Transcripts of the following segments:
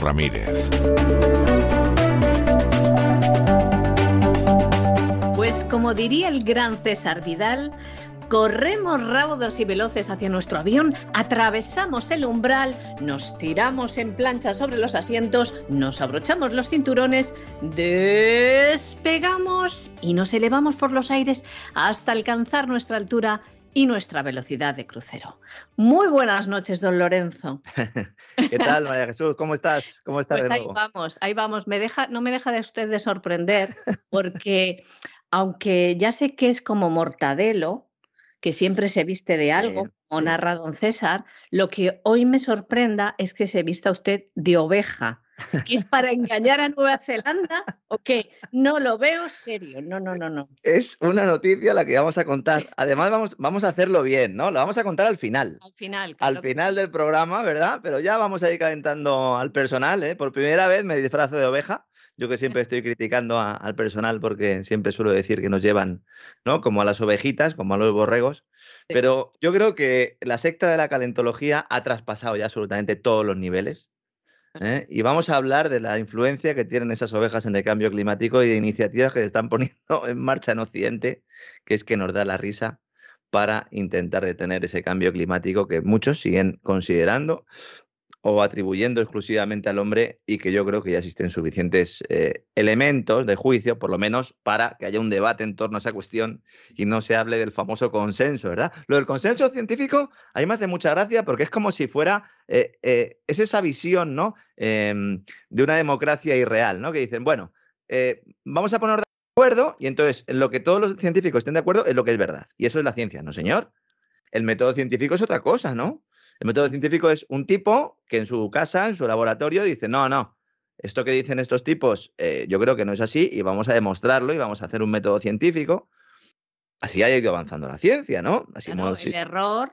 Ramírez. Pues como diría el gran César Vidal, corremos raudos y veloces hacia nuestro avión, atravesamos el umbral, nos tiramos en plancha sobre los asientos, nos abrochamos los cinturones, despegamos y nos elevamos por los aires hasta alcanzar nuestra altura y nuestra velocidad de crucero. Muy buenas noches, don Lorenzo. ¿Qué tal, María Jesús? ¿Cómo estás? ¿Cómo estás pues ahí vamos, ahí vamos. Me deja, no me deja de usted de sorprender porque aunque ya sé que es como mortadelo, que siempre se viste de algo, como narra don César, lo que hoy me sorprenda es que se vista usted de oveja. ¿Que es para engañar a Nueva Zelanda o qué? No lo veo serio. No, no, no, no. Es una noticia la que vamos a contar. Además, vamos, vamos a hacerlo bien, ¿no? Lo vamos a contar al final. Al final. Al final del programa, ¿verdad? Pero ya vamos a ir calentando al personal, ¿eh? Por primera vez me disfrazo de oveja. Yo que siempre estoy criticando al personal porque siempre suelo decir que nos llevan, ¿no? Como a las ovejitas, como a los borregos. Pero yo creo que la secta de la calentología ha traspasado ya absolutamente todos los niveles. ¿eh? Y vamos a hablar de la influencia que tienen esas ovejas en el cambio climático y de iniciativas que se están poniendo en marcha en Occidente, que es que nos da la risa para intentar detener ese cambio climático que muchos siguen considerando o atribuyendo exclusivamente al hombre y que yo creo que ya existen suficientes eh, elementos de juicio, por lo menos, para que haya un debate en torno a esa cuestión y no se hable del famoso consenso, ¿verdad? Lo del consenso científico mí me hace mucha gracia porque es como si fuera, eh, eh, es esa visión, ¿no? Em, de una democracia irreal, ¿no? Que dicen, bueno, vamos a poner de acuerdo y entonces en lo que todos los científicos estén de acuerdo es lo que es verdad. Y eso es la ciencia, ¿no, señor? El método científico es otra cosa, ¿no? El método científico es un tipo que en su casa, en su laboratorio, dice, no, no, esto que dicen estos tipos, eh, yo creo que no es así y vamos a demostrarlo y vamos a hacer un método científico. Así ha ido avanzando la ciencia, ¿no? Así el error,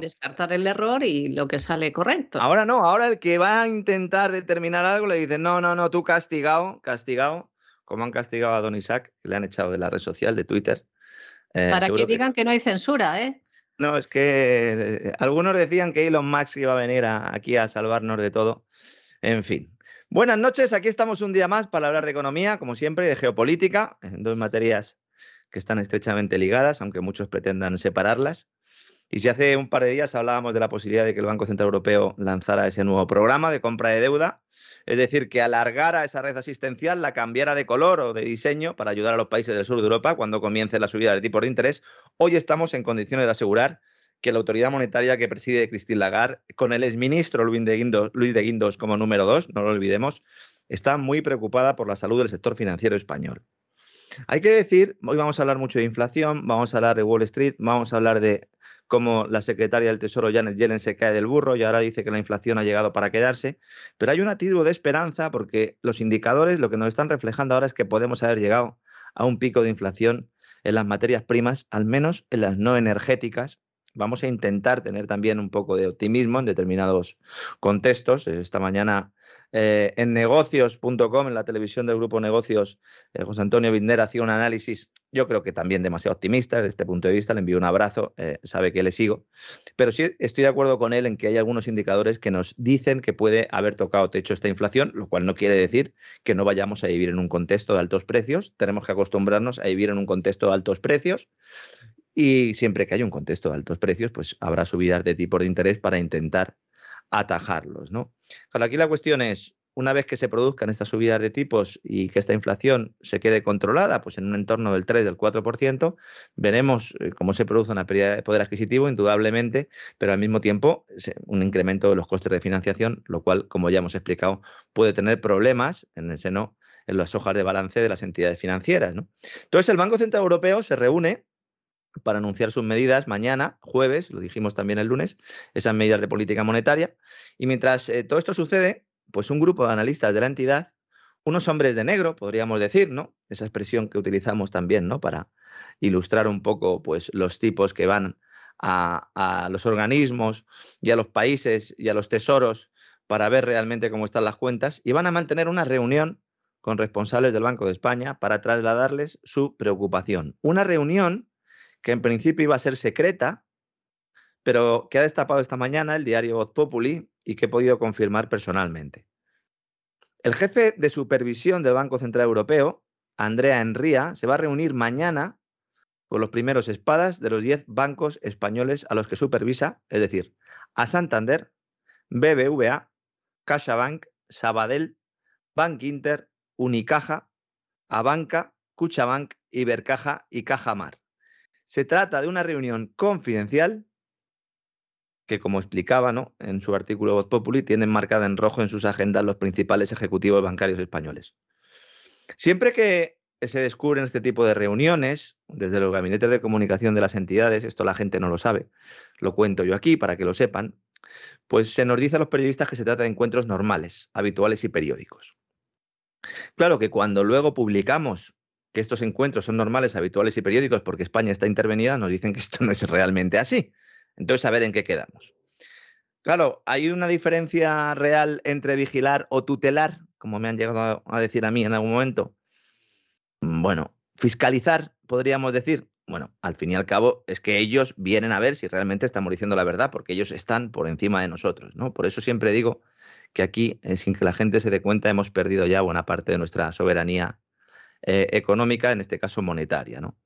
descartar el error y lo que sale correcto. Ahora no, ahora el que va a intentar determinar algo le dice, no, no, no, tú castigado, castigado, como han castigado a Don Isaac, que le han echado de la red social, de Twitter. Eh, Para que digan que no hay censura, ¿eh? No, es que eh, algunos decían que Elon Musk iba a venir aquí a salvarnos de todo. En fin. Buenas noches, aquí estamos un día más para hablar de economía, como siempre, y de geopolítica, en dos materias que están estrechamente ligadas, aunque muchos pretendan separarlas. Y si hace un par de días hablábamos de la posibilidad de que el Banco Central Europeo lanzara ese nuevo programa de compra de deuda, es decir, que alargara esa red asistencial, la cambiara de color o de diseño para ayudar a los países del sur de Europa cuando comience la subida de tipos de interés, hoy estamos en condiciones de asegurar que la autoridad monetaria que preside Christine Lagarde, con el exministro Luis de Guindos, Luis de Guindos como número dos, no lo olvidemos, está muy preocupada por la salud del sector financiero español. Hay que decir, hoy vamos a hablar mucho de inflación, vamos a hablar de Wall Street, vamos a hablar de como la secretaria del Tesoro Janet Yellen se cae del burro y ahora dice que la inflación ha llegado para quedarse. Pero hay un atisbo de esperanza porque los indicadores lo que nos están reflejando ahora es que podemos haber llegado a un pico de inflación en las materias primas, al menos en las no energéticas. Vamos a intentar tener también un poco de optimismo en determinados contextos. Esta mañana eh, en negocios.com, en la televisión del grupo Negocios, eh, José Antonio Binder hacía un análisis, yo creo que también demasiado optimista desde este punto de vista, le envío un abrazo, eh, sabe que le sigo, pero sí estoy de acuerdo con él en que hay algunos indicadores que nos dicen que puede haber tocado techo esta inflación, lo cual no quiere decir que no vayamos a vivir en un contexto de altos precios, tenemos que acostumbrarnos a vivir en un contexto de altos precios. Y siempre que haya un contexto de altos precios, pues habrá subidas de tipo de interés para intentar atajarlos. ¿no? aquí la cuestión es, una vez que se produzcan estas subidas de tipos y que esta inflación se quede controlada, pues en un entorno del 3, del 4%, veremos eh, cómo se produce una pérdida de poder adquisitivo, indudablemente, pero al mismo tiempo un incremento de los costes de financiación, lo cual, como ya hemos explicado, puede tener problemas en el seno, en las hojas de balance de las entidades financieras. ¿no? Entonces, el Banco Central Europeo se reúne para anunciar sus medidas mañana, jueves, lo dijimos también el lunes, esas medidas de política monetaria. Y mientras eh, todo esto sucede, pues un grupo de analistas de la entidad, unos hombres de negro, podríamos decir, ¿no? Esa expresión que utilizamos también, ¿no? Para ilustrar un poco, pues, los tipos que van a, a los organismos y a los países y a los tesoros para ver realmente cómo están las cuentas y van a mantener una reunión con responsables del Banco de España para trasladarles su preocupación. Una reunión que en principio iba a ser secreta, pero que ha destapado esta mañana el diario Voz Populi y que he podido confirmar personalmente. El jefe de supervisión del Banco Central Europeo, Andrea Enría, se va a reunir mañana con los primeros espadas de los 10 bancos españoles a los que supervisa, es decir, a Santander, BBVA, CaixaBank, Sabadell, Bank Inter, Unicaja, Abanca, Cuchabank, Ibercaja y Cajamar. Se trata de una reunión confidencial que, como explicaba ¿no? en su artículo Voz Populi, tienen marcada en rojo en sus agendas los principales ejecutivos bancarios españoles. Siempre que se descubren este tipo de reuniones, desde los gabinetes de comunicación de las entidades, esto la gente no lo sabe, lo cuento yo aquí para que lo sepan, pues se nos dice a los periodistas que se trata de encuentros normales, habituales y periódicos. Claro que cuando luego publicamos que estos encuentros son normales, habituales y periódicos porque España está intervenida, nos dicen que esto no es realmente así. Entonces, a ver en qué quedamos. Claro, hay una diferencia real entre vigilar o tutelar, como me han llegado a decir a mí en algún momento. Bueno, fiscalizar, podríamos decir. Bueno, al fin y al cabo es que ellos vienen a ver si realmente estamos diciendo la verdad, porque ellos están por encima de nosotros, ¿no? Por eso siempre digo que aquí, eh, sin que la gente se dé cuenta, hemos perdido ya buena parte de nuestra soberanía eh, económica, en este caso monetaria. ¿no?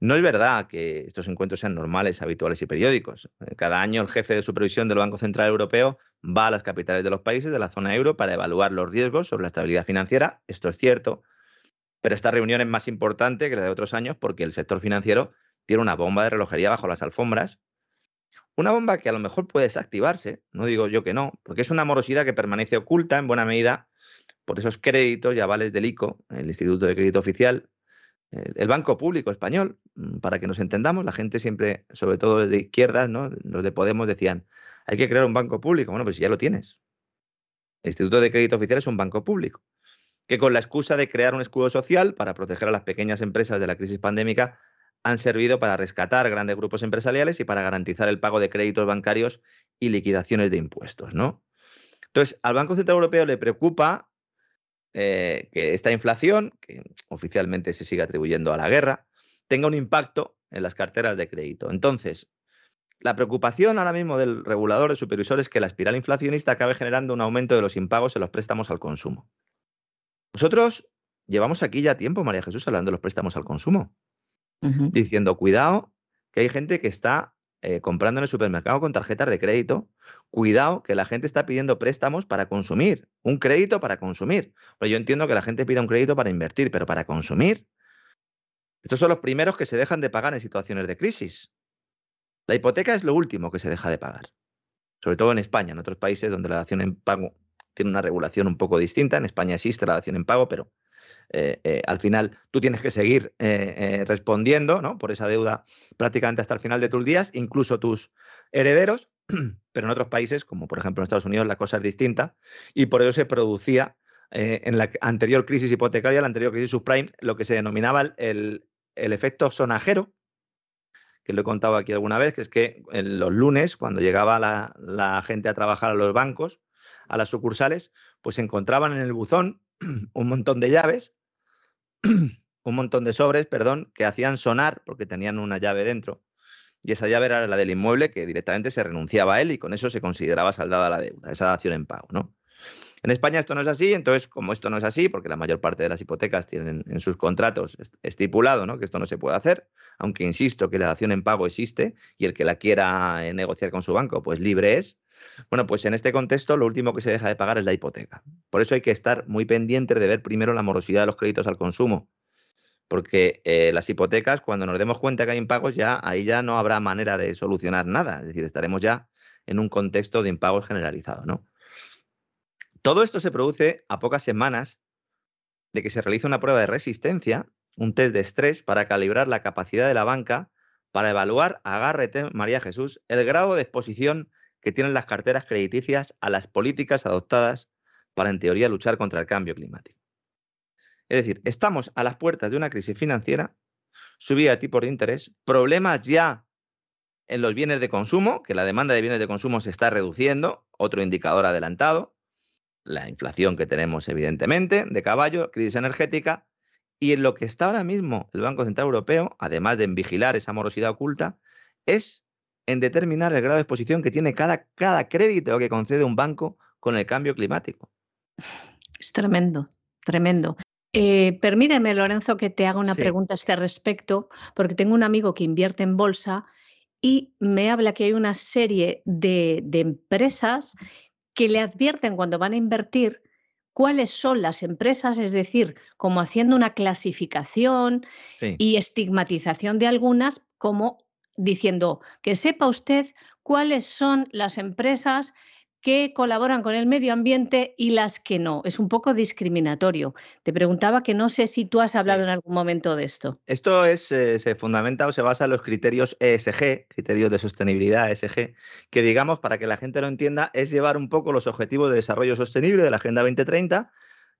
no es verdad que estos encuentros sean normales, habituales y periódicos. Eh, cada año el jefe de supervisión del Banco Central Europeo va a las capitales de los países de la zona euro para evaluar los riesgos sobre la estabilidad financiera. Esto es cierto, pero esta reunión es más importante que la de otros años porque el sector financiero tiene una bomba de relojería bajo las alfombras. Una bomba que a lo mejor puede desactivarse, no digo yo que no, porque es una morosidad que permanece oculta en buena medida por esos créditos y avales del ICO, el Instituto de Crédito Oficial, el Banco Público Español, mm, para que nos entendamos, la gente siempre, sobre todo de izquierdas, ¿no? los de Podemos decían, hay que crear un banco público. Bueno, pues ya lo tienes. El Instituto de Crédito Oficial es un banco público, que con la excusa de crear un escudo social para proteger a las pequeñas empresas de la crisis pandémica, han servido para rescatar grandes grupos empresariales y para garantizar el pago de créditos bancarios y liquidaciones de impuestos, ¿no? Entonces, al Banco Central Europeo le preocupa eh, que esta inflación, que oficialmente se sigue atribuyendo a la guerra, tenga un impacto en las carteras de crédito. Entonces, la preocupación ahora mismo del regulador de supervisor es que la espiral inflacionista acabe generando un aumento de los impagos en los préstamos al consumo. Nosotros llevamos aquí ya tiempo, María Jesús, hablando de los préstamos al consumo, diciendo, cuidado, que hay gente que está eh, comprando en el supermercado con tarjetas de crédito, cuidado que la gente está pidiendo préstamos para consumir, un crédito para consumir. Pues yo entiendo que la gente pida un crédito para invertir, pero para consumir. Estos son los primeros que se dejan de pagar en situaciones de crisis. La hipoteca es lo último que se deja de pagar, sobre todo en España, en otros países donde la dación en pago tiene una regulación un poco distinta. En España existe la dación en pago, pero eh, eh, al final tú tienes que seguir eh, respondiendo ¿no? por esa deuda prácticamente hasta el final de tus días, incluso tus herederos, pero en otros países, como por ejemplo en Estados Unidos, la cosa es distinta y por eso se producía en la anterior crisis hipotecaria, la anterior crisis subprime, lo que se denominaba el, el efecto sonajero, que lo he contado aquí alguna vez, que es que en los lunes, cuando llegaba la, la, gente a trabajar a los bancos, a las sucursales, pues encontraban en el buzón un montón de llaves, un montón de sobres, perdón, que hacían sonar porque tenían una llave dentro. Y esa llave era la del inmueble que directamente se renunciaba a él y con eso se consideraba saldada la deuda, esa dación en pago, ¿no? En España esto no es así, entonces como esto no es así, porque la mayor parte de las hipotecas tienen en sus contratos estipulado ¿no? que esto no se puede hacer, aunque insisto que la dación en pago existe y el que la quiera eh, negociar con su banco, pues libre es, bueno, pues en este contexto lo último que se deja de pagar es la hipoteca. Por eso hay que estar muy pendiente de ver primero la morosidad de los créditos al consumo. Porque eh, las hipotecas, cuando nos demos cuenta que hay impagos, ya ahí ya no habrá manera de solucionar nada. Es decir, estaremos ya en un contexto de impagos generalizado, ¿no? Todo esto se produce a pocas semanas de que se realice una prueba de resistencia, un test de estrés para calibrar la capacidad de la banca para evaluar, agárrete María Jesús, el grado de exposición que tienen las carteras crediticias a las políticas adoptadas para, en teoría, luchar contra el cambio climático. Es decir, estamos a las puertas de una crisis financiera, subida de tipos de interés, problemas ya en los bienes de consumo, que la demanda de bienes de consumo se está reduciendo, otro indicador adelantado, la inflación que tenemos evidentemente, de caballo, crisis energética, y en lo que está ahora mismo el Banco Central Europeo, además de vigilar esa morosidad oculta, es en determinar el grado de exposición que tiene cada, cada crédito que concede un banco con el cambio climático. Es tremendo, tremendo. Eh, permíteme, Lorenzo, que te haga una pregunta a este respecto, porque tengo un amigo que invierte en bolsa y me habla que hay una serie de, empresas que le advierten cuando van a invertir cuáles son las empresas, es decir, como haciendo una clasificación y estigmatización de algunas como diciendo que sepa usted cuáles son las empresas que colaboran con el medio ambiente y las que no. Es un poco discriminatorio. Te preguntaba que no sé si tú has hablado en algún momento de esto. Esto es, eh, se fundamenta o se basa en los criterios ESG, criterios de sostenibilidad ESG, que digamos, para que la gente lo entienda, es llevar un poco los objetivos de desarrollo sostenible de la Agenda 2030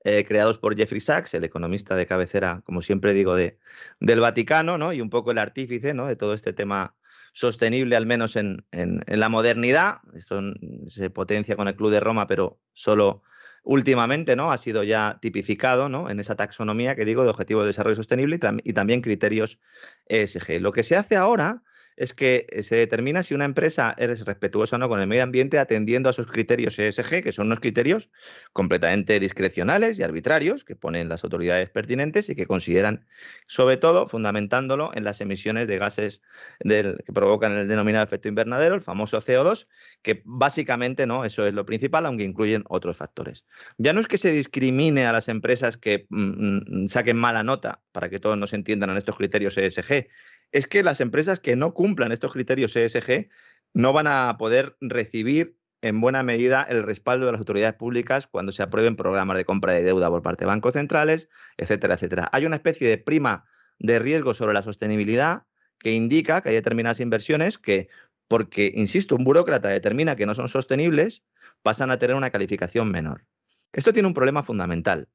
eh, creados por Jeffrey Sachs, el economista de cabecera, como siempre digo, de, del Vaticano, ¿no? Y un poco el artífice, ¿no? De todo este tema sostenible, al menos en, la modernidad. Esto se potencia con el Club de Roma, pero solo últimamente, ¿no? Ha sido ya tipificado, ¿no? En esa taxonomía que digo de Objetivos de Desarrollo Sostenible y también criterios ESG. Lo que se hace ahora es que eh, se determina si una empresa es respetuosa o no con el medio ambiente atendiendo a sus criterios ESG, que son unos criterios completamente discrecionales y arbitrarios que ponen las autoridades pertinentes y que consideran, sobre todo, fundamentándolo en las emisiones de gases que provocan el denominado efecto invernadero, el famoso CO2, que básicamente no, eso es lo principal, aunque incluyen otros factores. Ya no es que se discrimine a las empresas que mm, mm, saquen mala nota, para que todos nos entiendan en estos criterios ESG, es que las empresas que no cumplan estos criterios ESG no van a poder recibir en buena medida el respaldo de las autoridades públicas cuando se aprueben programas de compra de deuda por parte de bancos centrales, etcétera, etcétera. Hay una especie de prima de riesgo sobre la sostenibilidad que indica que hay determinadas inversiones que, porque, insisto, un burócrata determina que no son sostenibles, pasan a tener una calificación menor. Esto tiene un problema fundamental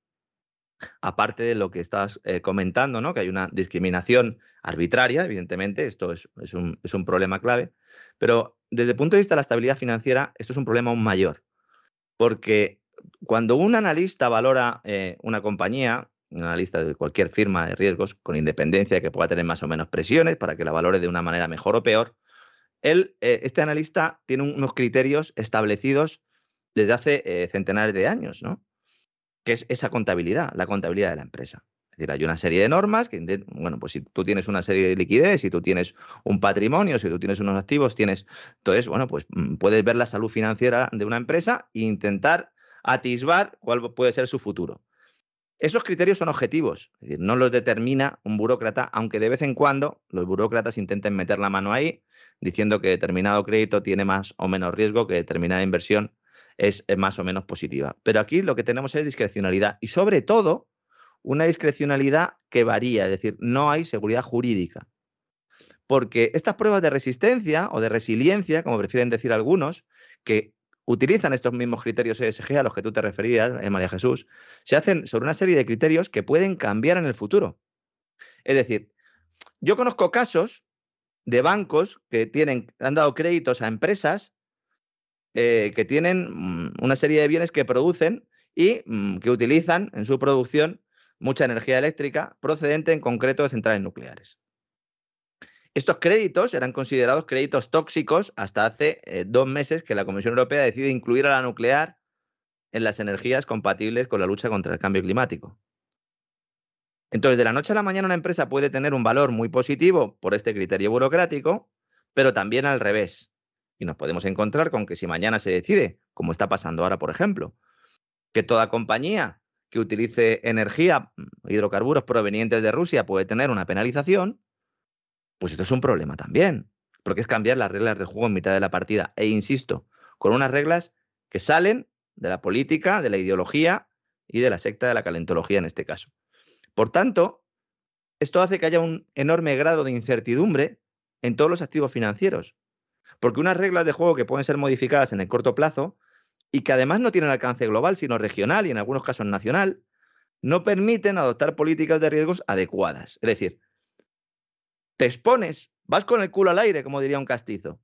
aparte de lo que estás eh, comentando, ¿no? que hay una discriminación arbitraria, evidentemente, esto es, un, problema clave, pero desde el punto de vista de la estabilidad financiera, esto es un problema aún mayor, porque cuando un analista valora eh, una compañía, un analista de cualquier firma de riesgos, con independencia de que pueda tener más o menos presiones para que la valore de una manera mejor o peor, él, eh, este analista tiene unos criterios establecidos desde hace centenares de años, ¿no? Que es esa contabilidad, la contabilidad de la empresa. Es decir, hay una serie de normas que, bueno, pues si tú tienes una serie de liquidez, si tú tienes un patrimonio, si tú tienes unos activos, tienes, entonces, bueno, pues mm, puedes ver la salud financiera de una empresa e intentar atisbar cuál puede ser su futuro. Esos criterios son objetivos, es decir, no los determina un burócrata, aunque de vez en cuando los burócratas intenten meter la mano ahí, diciendo que determinado crédito tiene más o menos riesgo que determinada inversión es más o menos positiva. Pero aquí lo que tenemos es discrecionalidad y sobre todo una discrecionalidad que varía, es decir, no hay seguridad jurídica. Porque estas pruebas de resistencia o de resiliencia, como prefieren decir algunos, que utilizan estos mismos criterios ESG a los que tú te referías, eh, María Jesús, se hacen sobre una serie de criterios que pueden cambiar en el futuro. Es decir, yo conozco casos de bancos que tienen, han dado créditos a empresas eh, que tienen mm, una serie de bienes que producen y mm, que utilizan en su producción mucha energía eléctrica procedente en concreto de centrales nucleares. Estos créditos eran considerados créditos tóxicos hasta hace eh, dos meses que la Comisión Europea decide incluir a la nuclear en las energías compatibles con la lucha contra el cambio climático. Entonces, de la noche a la mañana una empresa puede tener un valor muy positivo por este criterio burocrático, pero también al revés. Y nos podemos encontrar con que si mañana se decide, como está pasando ahora, por ejemplo, que toda compañía que utilice energía, mm, hidrocarburos provenientes de Rusia puede tener una penalización, pues esto es un problema también, porque es cambiar las reglas del juego en mitad de la partida. E insisto, con unas reglas que salen de la política, de la ideología y de la secta de la calentología en este caso. Por tanto, esto hace que haya un enorme grado de incertidumbre en todos los activos financieros. Porque unas reglas de juego que pueden ser modificadas en el corto plazo y que además no tienen alcance global, sino regional y en algunos casos nacional, no permiten adoptar políticas de riesgos adecuadas. Es decir, te expones, vas con el culo al aire, como diría un castizo,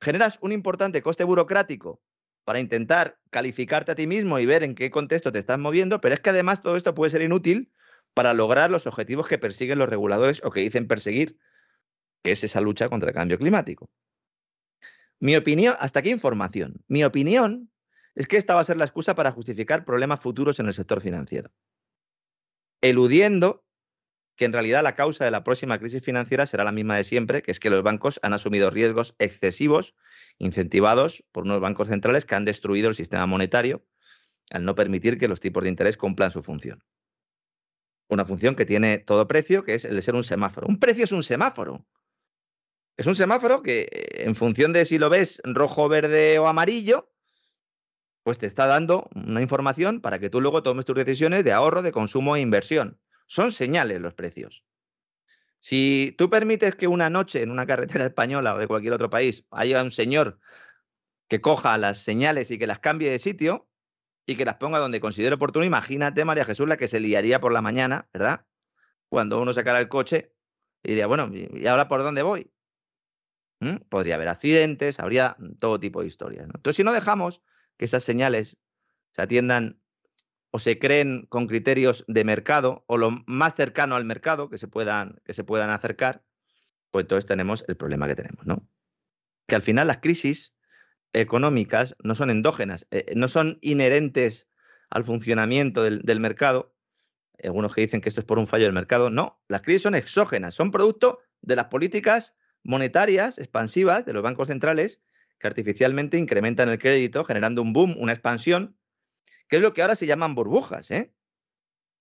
generas un importante coste burocrático para intentar calificarte a ti mismo y ver en qué contexto te estás moviendo, pero es que además todo esto puede ser inútil para lograr los objetivos que persiguen los reguladores o que dicen perseguir, que es esa lucha contra el cambio climático. Mi opinión, hasta aquí información. Mi opinión es que esta va a ser la excusa para justificar problemas futuros en el sector financiero, eludiendo que en realidad la causa de la próxima crisis financiera será la misma de siempre, que es que los bancos han asumido riesgos excesivos incentivados por unos bancos centrales que han destruido el sistema monetario al no permitir que los tipos de interés cumplan su función. Una función que tiene todo precio, que es el de ser un semáforo. Un precio es un semáforo. Es un semáforo que eh, en función de si lo ves rojo, verde o amarillo, pues te está dando una información para que tú luego tomes tus decisiones de ahorro, de consumo e inversión. Son señales los precios. Si tú permites que una noche en una carretera española o de cualquier otro país haya un señor que coja las señales y que las cambie de sitio y que las ponga donde considere oportuno, imagínate, María Jesús, la que se liaría por la mañana, ¿verdad? Cuando uno sacara el coche y diría, bueno, ¿y ahora por dónde voy? Podría haber accidentes, habría todo tipo de historias. Entonces, si no dejamos que esas señales se atiendan o se creen con criterios de mercado o lo más cercano al mercado que se puedan, que se puedan acercar, pues entonces tenemos el problema que tenemos, ¿no? Que al final las crisis económicas no son endógenas, eh, no son inherentes al funcionamiento del, del, mercado. Algunos que dicen que esto es por un fallo del mercado. No, las crisis son exógenas, son producto de las políticas monetarias expansivas de los bancos centrales que artificialmente incrementan el crédito, generando un boom, una expansión, que es lo que ahora se llaman burbujas. ¿eh?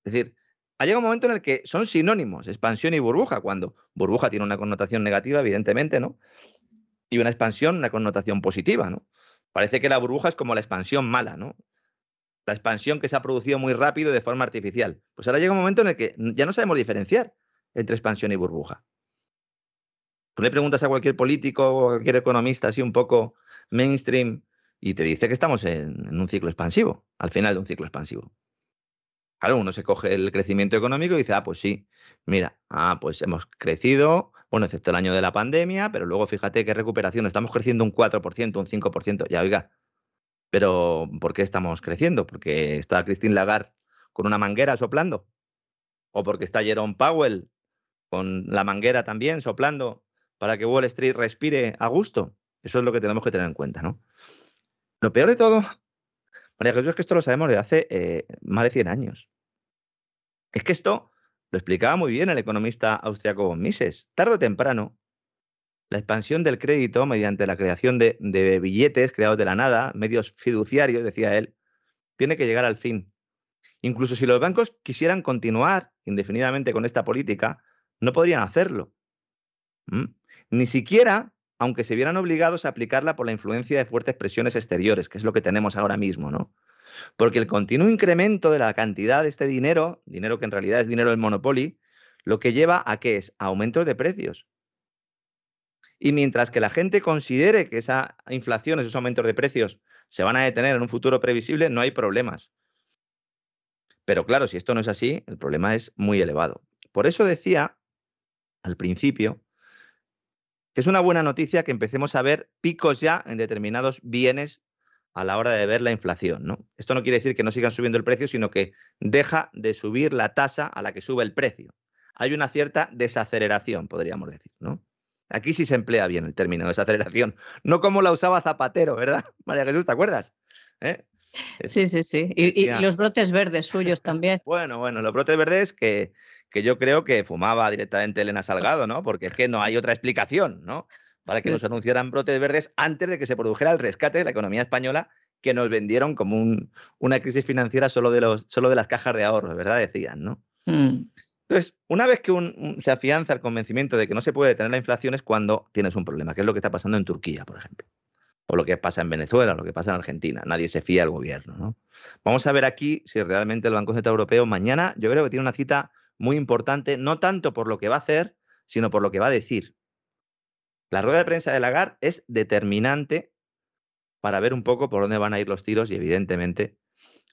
Es decir, ha llegado un momento en el que son sinónimos, expansión y burbuja, cuando burbuja tiene una connotación negativa, evidentemente, ¿no? Y una expansión, una connotación positiva, ¿no? Parece que la burbuja es como la expansión mala, ¿no? La expansión que se ha producido muy rápido de forma artificial. Pues ahora llega un momento en el que ya no sabemos diferenciar entre expansión y burbuja. Tú le preguntas a cualquier político o cualquier economista así un poco mainstream y te dice que estamos en, en un ciclo expansivo, al final de un ciclo expansivo. Claro, uno se coge el crecimiento económico y dice, ah, pues sí, mira, ah, pues hemos crecido, bueno, excepto el año de la pandemia, pero luego fíjate qué recuperación, estamos creciendo un 4%, un 5%, ya oiga, pero ¿por qué estamos creciendo? ¿Porque está Christine Lagarde con una manguera soplando? ¿O porque está Jerome Powell con la manguera también soplando para que Wall Street respire a gusto. Eso es lo que tenemos que tener en cuenta, ¿no? Lo peor de todo, María Jesús, es que esto lo sabemos desde hace eh, más de 100 años. Es que esto lo explicaba muy bien el economista austriaco Mises. Tardo o temprano, la expansión del crédito mediante la creación de, de billetes creados de la nada, medios fiduciarios, decía él, tiene que llegar al fin. Incluso si los bancos quisieran continuar indefinidamente con esta política, no podrían hacerlo. ¿Mm? Ni siquiera, aunque se vieran obligados a aplicarla por la influencia de fuertes presiones exteriores, que es lo que tenemos ahora mismo, ¿no? Porque el continuo incremento de la cantidad de este dinero, dinero que en realidad es dinero del monopolio, lo que lleva a qué es? A aumentos de precios. Y mientras que la gente considere que esa inflación, esos aumentos de precios, se van a detener en un futuro previsible, no hay problemas. Pero claro, si esto no es así, el problema es muy elevado. Por eso decía al principio que es una buena noticia que empecemos a ver picos ya en determinados bienes a la hora de ver la inflación. ¿no? Esto no quiere decir que no sigan subiendo el precio, sino que deja de subir la tasa a la que sube el precio. Hay una cierta desaceleración, podríamos decir. ¿no? Aquí sí se emplea bien el término desaceleración, no como la usaba Zapatero, ¿verdad? María Jesús, ¿te acuerdas? ¿Eh? Sí, sí, sí. Y, y, los brotes verdes suyos también. Bueno, bueno, los brotes verdes que, que yo creo que fumaba directamente Elena Salgado, ¿no? Porque es que no hay otra explicación, ¿no? Para que nos anunciaran brotes verdes antes de que se produjera el rescate de la economía española que nos vendieron como un, una crisis financiera solo de, los, solo de las cajas de ahorros, ¿verdad? Decían, ¿no? Mm. Entonces, una vez que un, se afianza el convencimiento de que no se puede detener la inflación es cuando tienes un problema, que es lo que está pasando en Turquía, por ejemplo, o lo que pasa en Venezuela, lo que pasa en Argentina. Nadie se fía al gobierno, ¿no? Vamos a ver aquí si realmente el Banco Central Europeo mañana, yo creo que tiene una cita muy importante, no tanto por lo que va a hacer, sino por lo que va a decir. La rueda de prensa de Lagarde es determinante para ver un poco por dónde van a ir los tiros y evidentemente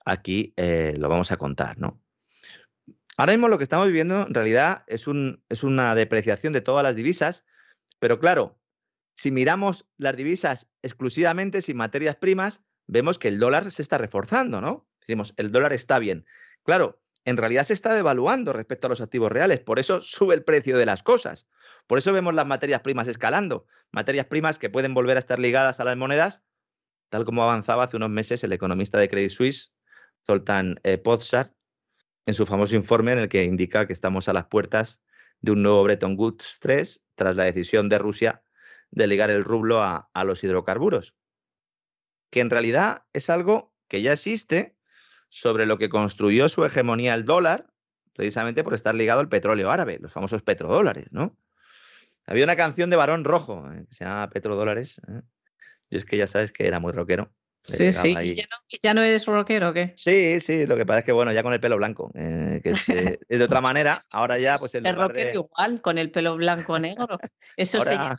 aquí eh, lo vamos a contar, ¿no? Ahora mismo lo que estamos viviendo en realidad es, un, es una depreciación de todas las divisas, pero claro, si miramos las divisas exclusivamente sin materias primas, vemos que el dólar se está reforzando, ¿no? Decimos, el dólar está bien. Claro, en realidad se está devaluando respecto a los activos reales. Por eso sube el precio de las cosas. Por eso vemos las materias primas escalando. Materias primas que pueden volver a estar ligadas a las monedas, tal como avanzaba hace unos meses el economista de Credit Suisse, Zoltan eh, en su famoso informe en el que indica que estamos a las puertas de un nuevo Bretton Woods 3 tras la decisión de Rusia de ligar el rublo a los hidrocarburos. Que en realidad es algo que ya existe sobre lo que construyó su hegemonía el dólar, precisamente por estar ligado al petróleo árabe, los famosos petrodólares, ¿no? Había una canción de Barón Rojo eh, que se llama Petrodólares. ¿eh? Y es que ya sabes que era muy rockero. Sí, sí. ¿Y ya, no, ¿Y ya, no, eres rockero o qué? Sí, sí. Lo que pasa es que, bueno, ya con el pelo blanco. Eh, que es, de otra manera, ahora ya, pues. El rockero igual, con el pelo blanco negro. Eso se llama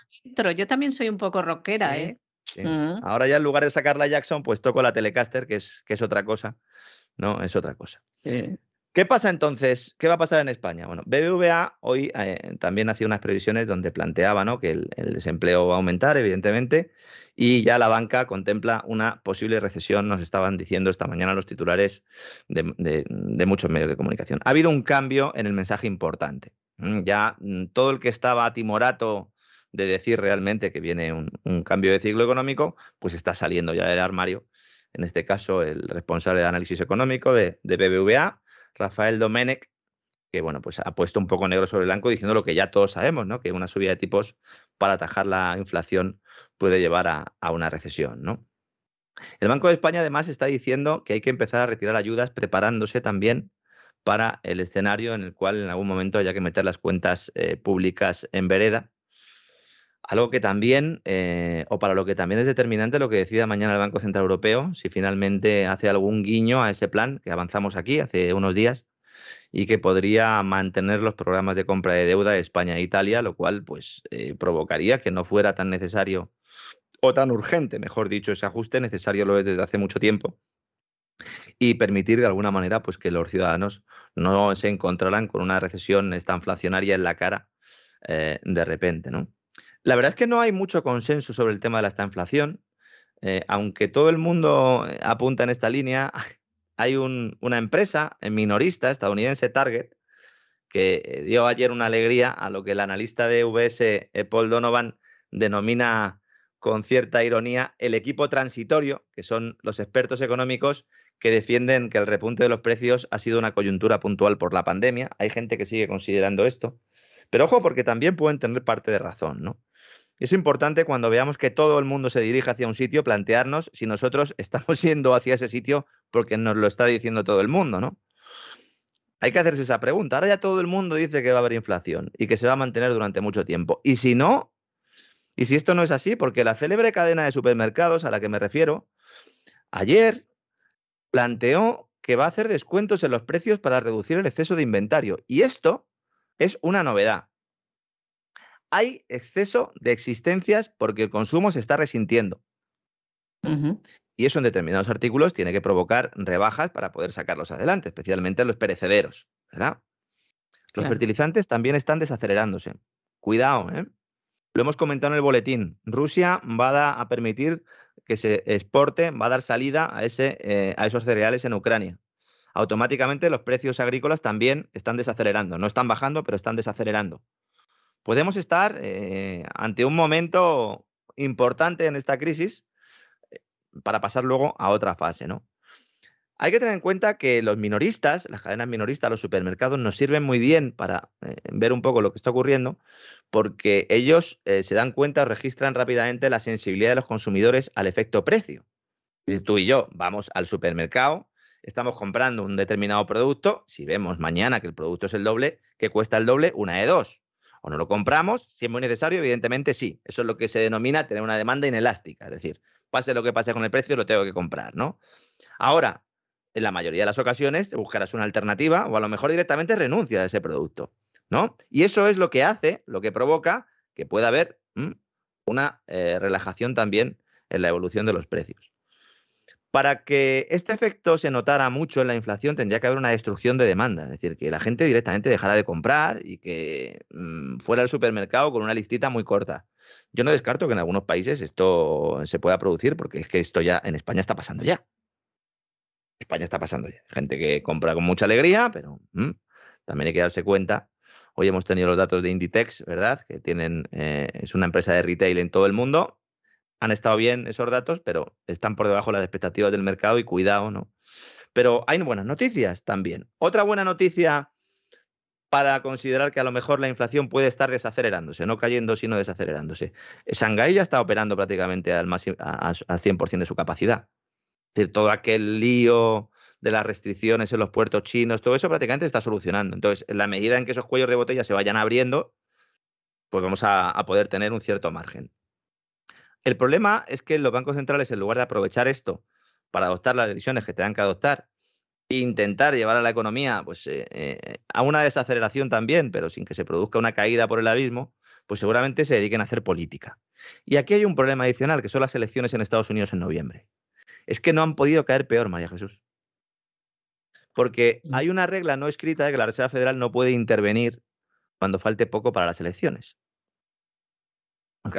Yo también soy un poco rockera, ¿eh? Mm. Ahora ya en lugar de sacar la Jackson, pues toco la Telecaster, que es, que es otra cosa. ¿no? Es otra cosa. ¿Qué pasa entonces? ¿Qué va a pasar en España? Bueno, BBVA hoy eh, también hacía unas previsiones donde planteaba ¿no? que el, desempleo va a aumentar, evidentemente, y ya la banca contempla una posible recesión, nos estaban diciendo esta mañana los titulares de, muchos medios de comunicación. Ha habido un cambio en el mensaje importante. Mm, ya mm, todo el que estaba timorato de decir realmente que viene un, cambio de ciclo económico, pues está saliendo ya del armario. En este caso, el responsable de análisis económico de, de BBVA, Rafael Domenech, que bueno, pues ha puesto un poco negro sobre blanco diciendo lo que ya todos sabemos, ¿no? Que una subida de tipos para atajar la inflación puede llevar a, una recesión, ¿no? El Banco de España además está diciendo que hay que empezar a retirar ayudas preparándose también para el escenario en el cual en algún momento haya que meter las cuentas eh, públicas en vereda. Algo que también, eh, o para lo que también es determinante lo que decida mañana el Banco Central Europeo, si finalmente hace algún guiño a ese plan que avanzamos aquí hace unos días y que podría mantener los programas de compra de deuda de España e Italia, lo cual pues eh, provocaría que no fuera tan necesario o tan urgente, mejor dicho, ese ajuste necesario lo es desde hace mucho tiempo y permitir de alguna manera pues que los ciudadanos no se encontraran con una recesión esta inflacionaria en la cara eh, de repente, ¿no? La verdad es que no hay mucho consenso sobre el tema de la esta inflación, eh, aunque todo el mundo eh, apunta en esta línea, hay una empresa minorista estadounidense, Target, que dio ayer una alegría a lo que el analista de VS, Paul Donovan, denomina con cierta ironía el equipo transitorio, que son los expertos económicos que defienden que el repunte de los precios ha sido una coyuntura puntual por la pandemia. Hay gente que sigue considerando esto. Pero ojo, porque también pueden tener parte de razón, ¿no? Es importante cuando veamos que todo el mundo se dirige hacia un sitio, plantearnos si nosotros estamos yendo hacia ese sitio porque nos lo está diciendo todo el mundo, ¿no? Hay que hacerse esa pregunta. Ahora ya todo el mundo dice que va a haber inflación y que se va a mantener durante mucho tiempo. Y si no, y si esto no es así, porque la célebre cadena de supermercados a la que me refiero, ayer planteó que va a hacer descuentos en los precios para reducir el exceso de inventario. Y esto es una novedad. Hay exceso de existencias porque el consumo se está resintiendo. Y eso en determinados artículos tiene que provocar rebajas para poder sacarlos adelante, especialmente los perecederos, ¿verdad? Los fertilizantes también están desacelerándose. Cuidado, ¿eh? Lo hemos comentado en el boletín. Rusia va a permitir que se exporte, va a dar salida a, ese, eh, a esos cereales en Ucrania. Automáticamente los precios agrícolas también están desacelerando. No están bajando, pero están desacelerando. Podemos estar eh, ante un momento importante en esta crisis eh, para pasar luego a otra fase, ¿no? Hay que tener en cuenta que los minoristas, las cadenas minoristas, los supermercados, nos sirven muy bien para eh, ver un poco lo que está ocurriendo, porque ellos se dan cuenta registran rápidamente la sensibilidad de los consumidores al efecto precio. tú y yo vamos al supermercado, estamos comprando un determinado producto, si vemos mañana que el producto es el doble, que cuesta el doble, una de dos. O no lo compramos, si es muy necesario, evidentemente sí. Eso es lo que se denomina tener una demanda inelástica, es decir, pase lo que pase con el precio, lo tengo que comprar, ¿no? Ahora, en la mayoría de las ocasiones buscarás una alternativa o a lo mejor directamente renuncia a ese producto, ¿no? Y eso es lo que hace, lo que provoca que pueda haber una eh, relajación también en la evolución de los precios. Para que este efecto se notara mucho en la inflación, tendría que haber una destrucción de demanda, es decir, que la gente directamente dejara de comprar y que mm, fuera al supermercado con una listita muy corta. Yo no descarto que en algunos países esto se pueda producir, porque es que esto ya en España está pasando ya. España está pasando ya. Gente que compra con mucha alegría, pero mm, también hay que darse cuenta. Hoy hemos tenido los datos de Inditex, ¿verdad? Que tienen, eh, es una empresa de retail en todo el mundo. Han estado bien esos datos, pero están por debajo de las expectativas del mercado y cuidado, ¿no? Pero hay buenas noticias también. Otra buena noticia para considerar que a lo mejor la inflación puede estar desacelerándose, no cayendo, sino desacelerándose. Shanghái ya está operando prácticamente al, al 100% de su capacidad decir, todo aquel lío de las restricciones en los puertos chinos, todo eso prácticamente está solucionando. Entonces, en la medida en que esos cuellos de botella se vayan abriendo, pues vamos a, poder tener un cierto margen. El problema es que los bancos centrales, en lugar de aprovechar esto para adoptar las decisiones que tengan que adoptar e intentar llevar a la economía pues, eh, eh, a una desaceleración también, pero sin que se produzca una caída por el abismo, pues seguramente se dediquen a hacer política. Y aquí hay un problema adicional, que son las elecciones en Estados Unidos en noviembre es que no han podido caer peor, María Jesús. Porque mm. hay una regla no escrita de que la Reserva Federal no puede intervenir cuando falte poco para las elecciones.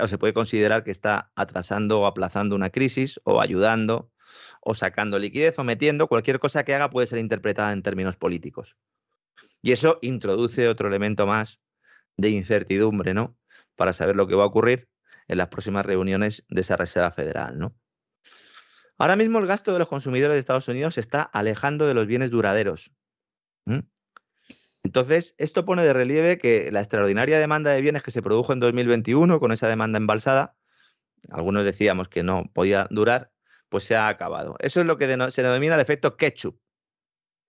Se puede considerar que está atrasando o aplazando una crisis o ayudando o sacando liquidez o metiendo. Cualquier cosa que haga puede ser interpretada en términos políticos. Y eso introduce otro elemento más de incertidumbre, ¿no? Para saber lo que va a ocurrir en las próximas reuniones de esa Reserva Federal, ¿no? Ahora mismo el gasto de los consumidores de Estados Unidos se está alejando de los bienes duraderos. Entonces, esto pone de relieve que la extraordinaria demanda de bienes que se produjo en 2021 con esa demanda embalsada, algunos decíamos que no podía durar, pues se ha acabado. Eso es lo que se denomina el efecto ketchup.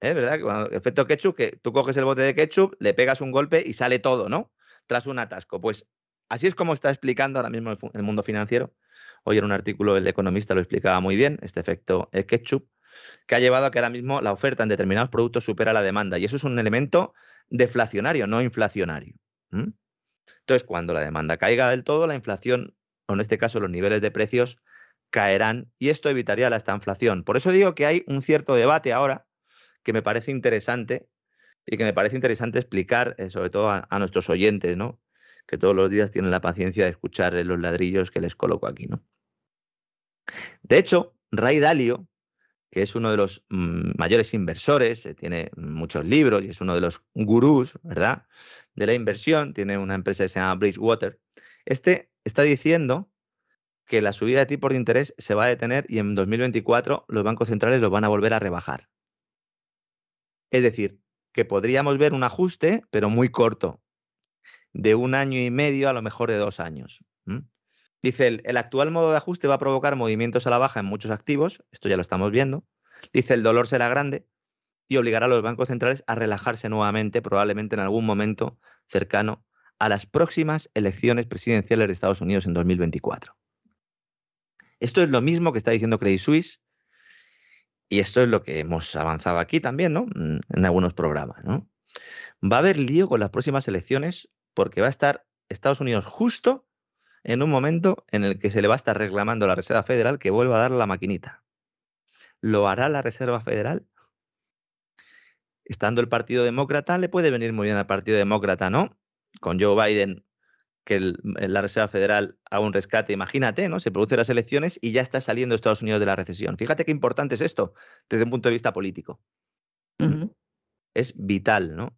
¿Eh? ¿Verdad? el efecto ketchup, que tú coges el bote de ketchup, le pegas un golpe y sale todo, ¿no? Tras un atasco. Pues así es como está explicando ahora mismo el mundo financiero. Hoy en un artículo el economista lo explicaba muy bien, este efecto ketchup, que ha llevado a que ahora mismo la oferta en determinados productos supera la demanda. Y eso es un elemento deflacionario, no inflacionario. Entonces, cuando la demanda caiga del todo, la inflación, o en este caso los niveles de precios, caerán y esto evitaría la estanflación. Por eso digo que hay un cierto debate ahora que me parece interesante y que me parece interesante explicar, eh, sobre todo a, nuestros oyentes, ¿no? Que todos los días tienen la paciencia de escuchar los ladrillos que les coloco aquí, ¿no? De hecho, Ray Dalio, que es uno de los mm, mayores inversores, eh, tiene muchos libros y es uno de los gurús, ¿verdad? De la inversión, tiene una empresa que se llama Bridgewater. Este está diciendo que la subida de tipos de interés se va a detener y en 2024 los bancos centrales los van a volver a rebajar. Es decir, que podríamos ver un ajuste, pero muy corto, de un año y medio a lo mejor de dos años. Dice, el, actual modo de ajuste va a provocar movimientos a la baja en muchos activos, esto ya lo estamos viendo. Dice, el dolor será grande y obligará a los bancos centrales a relajarse nuevamente, probablemente en algún momento cercano a las próximas elecciones presidenciales de Estados Unidos en 2024. Esto es lo mismo que está diciendo Credit Suisse y esto es lo que hemos avanzado aquí también, ¿no? Mm, en algunos programas, ¿no? Va a haber lío con las próximas elecciones porque va a estar Estados Unidos justo en un momento en el que se le va a estar reclamando a la Reserva Federal que vuelva a dar la maquinita. ¿Lo hará la Reserva Federal? Estando el Partido Demócrata, le puede venir muy bien al Partido Demócrata, ¿no? Con Joe Biden que la Reserva Federal haga un rescate. Imagínate, ¿no? Se producen las elecciones y ya está saliendo Estados Unidos de la recesión. Fíjate qué importante es esto desde un punto de vista político. Es vital, ¿no?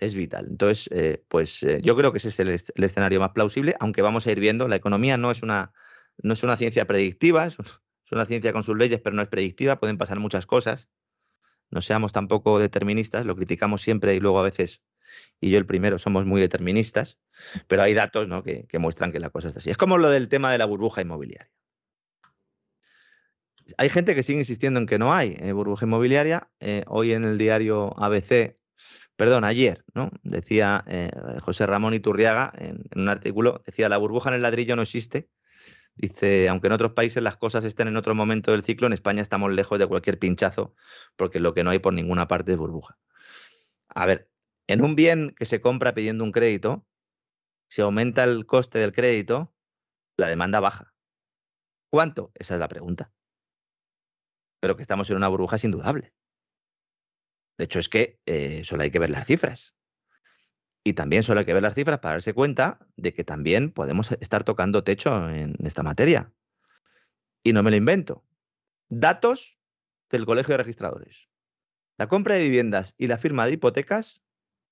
Es vital. Entonces, eh, pues eh, yo creo que ese es el, escenario más plausible, aunque vamos a ir viendo, la economía no es una, no es una ciencia predictiva, es una ciencia con sus leyes, pero no es predictiva, pueden pasar muchas cosas. No seamos tampoco deterministas, lo criticamos siempre y luego a veces y yo el primero somos muy deterministas, pero hay datos que, muestran que la cosa está así. Es como lo del tema de la burbuja inmobiliaria. Hay gente que sigue insistiendo en que no hay eh, burbuja inmobiliaria. Hoy en el diario ABC, perdón, ayer, ¿no? decía eh, José Ramón Iturriaga en, en un artículo, decía, la burbuja en el ladrillo no existe. Dice, aunque en otros países las cosas estén en otro momento del ciclo, en España estamos lejos de cualquier pinchazo, porque lo que no hay por ninguna parte es burbuja. A ver, en un bien que se compra pidiendo un crédito, si aumenta el coste del crédito, la demanda baja. ¿Cuánto? Esa es la pregunta. Pero que estamos en una burbuja es indudable. De hecho, es que eh, solo hay que ver las cifras. Y también solo hay que ver las cifras para darse cuenta de que también podemos estar tocando techo en esta materia. Y no me lo invento. Datos del Colegio de Registradores. La compra de viviendas y la firma de hipotecas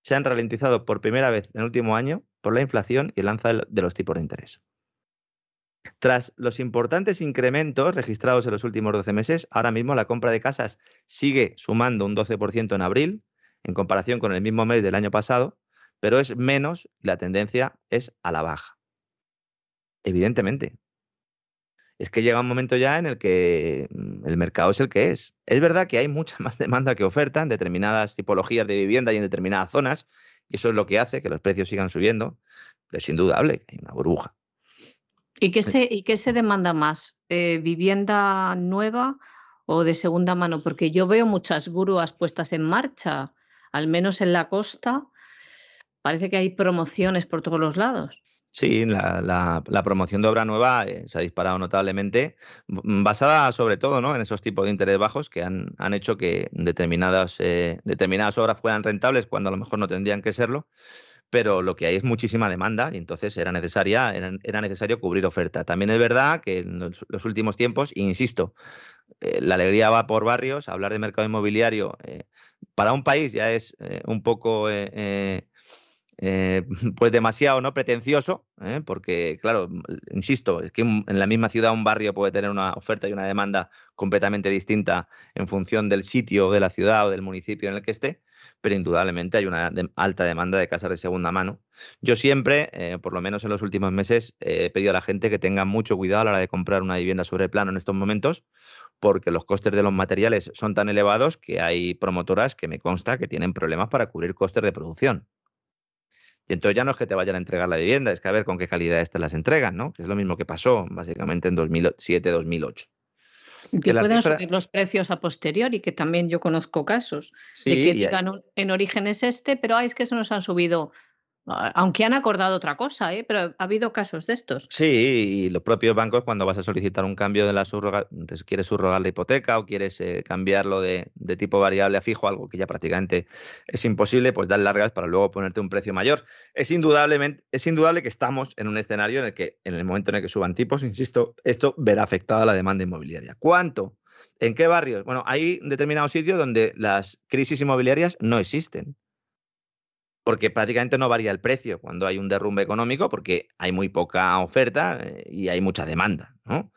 se han ralentizado por primera vez en el último año por la inflación y el alza de los tipos de interés. Tras los importantes incrementos registrados en los últimos 12 meses, ahora mismo la compra de casas sigue sumando un 12% en abril en comparación con el mismo mes del año pasado, pero es menos y la tendencia es a la baja. Evidentemente, es que llega un momento ya en el que mm, el mercado es el que es. Es verdad que hay mucha más demanda que oferta en determinadas tipologías de vivienda y en determinadas zonas, y eso es lo que hace que los precios sigan subiendo. es indudable que hay una burbuja. ¿Y qué se, y qué se demanda más? Eh, ¿Vivienda nueva o de segunda mano? Porque yo veo muchas grúas puestas en marcha, al menos en la costa. Parece que hay promociones por todos los lados. Sí, la, promoción de obra nueva eh, se ha disparado notablemente, mm, basada sobre todo ¿no? en esos tipos de interés bajos que han, hecho que determinadas, eh, determinadas obras fueran rentables cuando a lo mejor no tendrían que serlo, pero lo que hay es muchísima demanda y entonces era, necesaria, era, necesario cubrir oferta. También es verdad que en los, últimos tiempos, insisto, eh, la alegría va por barrios, hablar de mercado inmobiliario para un país ya es un poco eh, pues demasiado no pretencioso, ¿eh? porque claro, insisto, es que en la misma ciudad un barrio puede tener una oferta y una demanda completamente distinta en función del sitio de la ciudad o del municipio en el que esté, pero indudablemente hay una alta demanda de casas de segunda mano. Yo siempre, eh, por lo menos en los últimos meses, he pedido a la gente que tenga mucho cuidado a la hora de comprar una vivienda sobre el plano en estos momentos, porque los costes de los materiales son tan elevados que hay promotoras que me consta que tienen problemas para cubrir costes de producción. Y entonces ya no es que te vayan a entregar la vivienda, es que a ver con qué calidad te las entregan, ¿no? Que es lo mismo que pasó básicamente en 2007-2008. Que, pueden subir los precios a posteriori, que también yo conozco casos de que digan en origen es este, pero es que eso nos han subido aunque han acordado otra cosa, ¿eh? pero ha habido casos de estos. Sí, y los propios bancos cuando vas a solicitar un cambio de la subroga, quieres subrogar la hipoteca o quieres eh, cambiarlo de, tipo variable a fijo, algo que ya prácticamente es imposible, pues dar largas para luego ponerte un precio mayor. Es, indudablemente, es indudable que estamos en un escenario en el que en el momento en el que suban tipos, insisto, esto verá afectada la demanda inmobiliaria. ¿Cuánto? ¿En qué barrios? Bueno, hay determinados sitios donde las crisis inmobiliarias no existen porque prácticamente no varía el precio cuando hay un derrumbe económico, porque hay muy poca oferta eh, y hay mucha demanda, ¿no?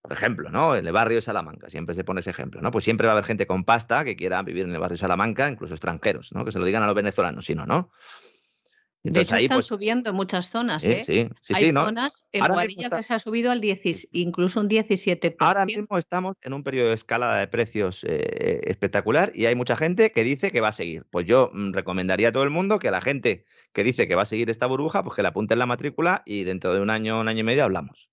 Por ejemplo, ¿no? En el barrio de Salamanca, siempre se pone ese ejemplo, ¿no? Pues siempre va a haber gente con pasta que quiera vivir en el barrio de Salamanca, incluso extranjeros, ¿no? Que se lo digan a los venezolanos, si no, ¿no? De hecho, están pues subiendo en muchas zonas. ¿eh? Sí, sí, Hay zonas en Guadilla que se ha subido al 10, incluso un 17%. Ahora mismo estamos en un periodo de escalada de precios eh, espectacular y hay mucha gente que dice que va a seguir. Pues yo mm, recomendaría a todo el mundo que la gente que dice que va a seguir esta burbuja, pues que la apunte en la matrícula y dentro de un año, un año y medio hablamos.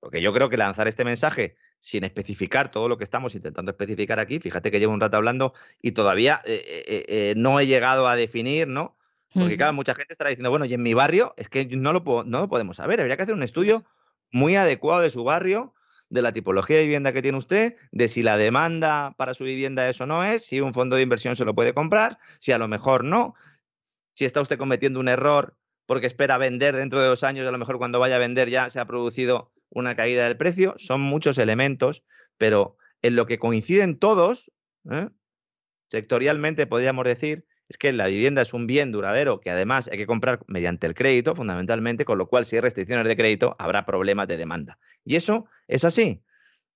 Porque yo creo que lanzar este mensaje sin especificar todo lo que estamos intentando especificar aquí, fíjate que llevo un rato hablando y todavía eh, no he llegado a definir, ¿no? Porque, claro, mucha gente estará diciendo, bueno, y en mi barrio es que no lo, no lo podemos saber. Habría que hacer un estudio muy adecuado de su barrio, de la tipología de vivienda que tiene usted, de si la demanda para su vivienda eso no es, si un fondo de inversión se lo puede comprar, si a lo mejor no, si está usted cometiendo un error porque espera vender dentro de dos años, a lo mejor cuando vaya a vender ya se ha producido una caída del precio. Son muchos elementos, pero en lo que coinciden todos, ¿eh? sectorialmente podríamos decir, es que la vivienda es un bien duradero que además hay que comprar mediante el crédito, fundamentalmente, con lo cual si hay restricciones de crédito habrá problemas de demanda. Y eso es así.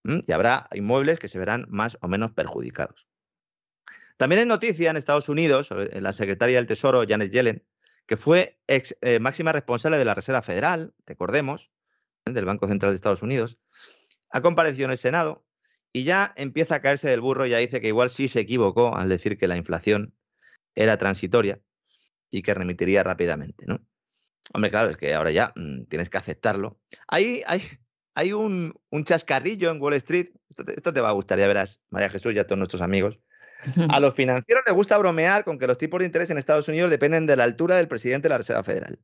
Y habrá inmuebles que se verán más o menos perjudicados. También hay noticia en Estados Unidos, la secretaria del Tesoro, Janet Yellen, que fue ex, eh, máxima responsable de la Reserva Federal, recordemos, ¿eh? del Banco Central de Estados Unidos, ha comparecido en el Senado y ya empieza a caerse del burro, ya dice que igual sí se equivocó al decir que la inflación era transitoria y que remitiría rápidamente, ¿no? Hombre, claro, es que ahora ya mm, tienes que aceptarlo. Hay, hay, hay un, un, chascarrillo en Wall Street, esto te, va a gustar, ya verás, María Jesús y a todos nuestros amigos. A los financieros les gusta bromear con que los tipos de interés en Estados Unidos dependen de la altura del presidente de la Reserva Federal,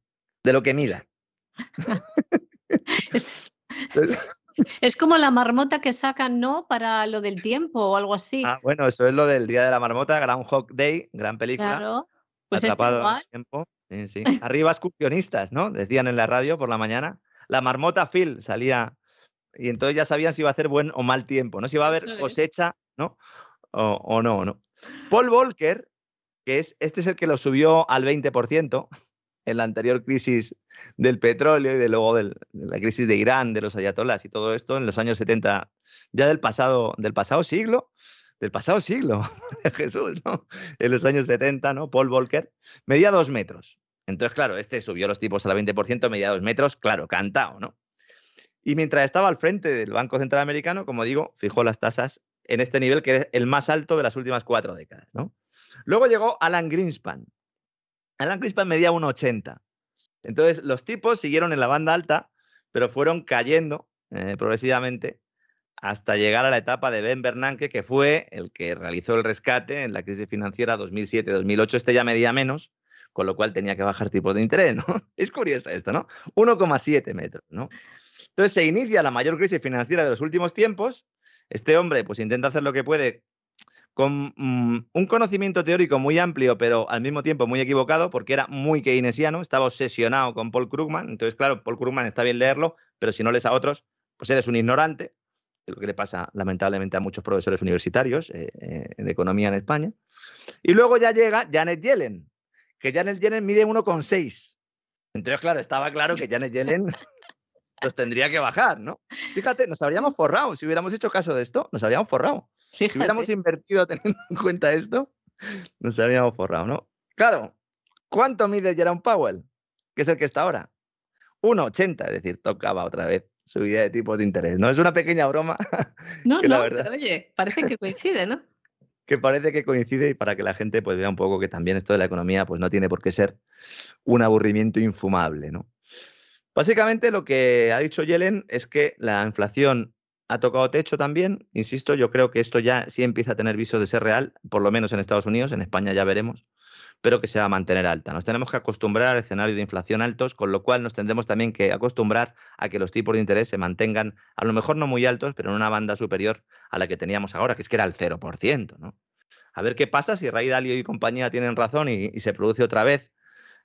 de lo que mida. Es como la marmota que sacan, ¿no? Para lo del tiempo o algo así. Ah, bueno, eso es lo del Día de la Marmota, Groundhog Day, gran película. Claro. Pues atrapado en el tiempo. Sí, sí. Arriba excursionistas, ¿no? Decían en la radio por la mañana. La marmota Phil salía y entonces ya sabían si iba a hacer buen o mal tiempo, ¿no? Si iba a haber cosecha, ¿no? O, o no, ¿no? Paul Volcker, que es, este es el que lo subió al 20%, en la anterior crisis del petróleo y de luego de la crisis de Irán, de los ayatolás y todo esto en los años 70, ya del pasado, del pasado siglo, del pasado siglo, Jesús, ¿no? En los años 70, ¿no? Paul Volcker medía dos metros. Entonces, claro, este subió los tipos al 20%, medía dos metros, claro, cantado, ¿no? Y mientras estaba al frente del Banco Central Americano, como digo, fijó las tasas en este nivel que es el más alto de las últimas cuatro décadas, ¿no? Luego llegó Alan Greenspan, Alan Crispin medía 1,80. Entonces, los tipos siguieron en la banda alta, pero fueron cayendo eh, progresivamente hasta llegar a la etapa de Ben Bernanke, que fue el que realizó el rescate en la crisis financiera 2007-2008. Este ya medía menos, con lo cual tenía que bajar tipos de interés. Es curioso esto, ¿no? 1,7 metros, ¿no? Entonces se inicia la mayor crisis financiera de los últimos tiempos. Este hombre, pues intenta hacer lo que puede con mm, un conocimiento teórico muy amplio, pero al mismo tiempo muy equivocado, porque era muy keynesiano, estaba obsesionado con Paul Krugman. Entonces, claro, Paul Krugman está bien leerlo, pero si no lees a otros, pues eres un ignorante, lo que le pasa lamentablemente a muchos profesores universitarios eh, eh, de economía en España. Y luego ya llega Janet Yellen, que Janet Yellen mide 1,6. Entonces, claro, estaba claro que Janet Yellen tendría que bajar, ¿no? Fíjate, nos habríamos forrado. Si hubiéramos hecho caso de esto, nos habríamos forrado. Si hubiéramos invertido teniendo en cuenta esto, nos habríamos forrado, ¿no? Claro, ¿cuánto mide Jerome Powell? Que es el que está ahora. 1,80, es decir, tocaba otra vez subida de tipos de interés. No es una pequeña broma. No, no, pero oye, parece que coincide, ¿no? que parece que coincide y para que la gente pues vea un poco que también esto de la economía pues no tiene por qué ser un aburrimiento infumable, ¿no? Básicamente lo que ha dicho Yellen es que la inflación ha tocado techo también. Insisto, yo creo que esto ya sí empieza a tener visos de ser real, por lo menos en Estados Unidos, en España ya veremos pero que se va a mantener alta. Nos tenemos que acostumbrar a escenarios de inflación altos, con lo cual nos tendremos también que acostumbrar a que los tipos de interés se mantengan, a lo mejor no muy altos, pero en una banda superior a la que teníamos ahora, que es que era el 0%. ¿no? A ver qué pasa si Ray Dalio y compañía tienen razón y, y se produce otra vez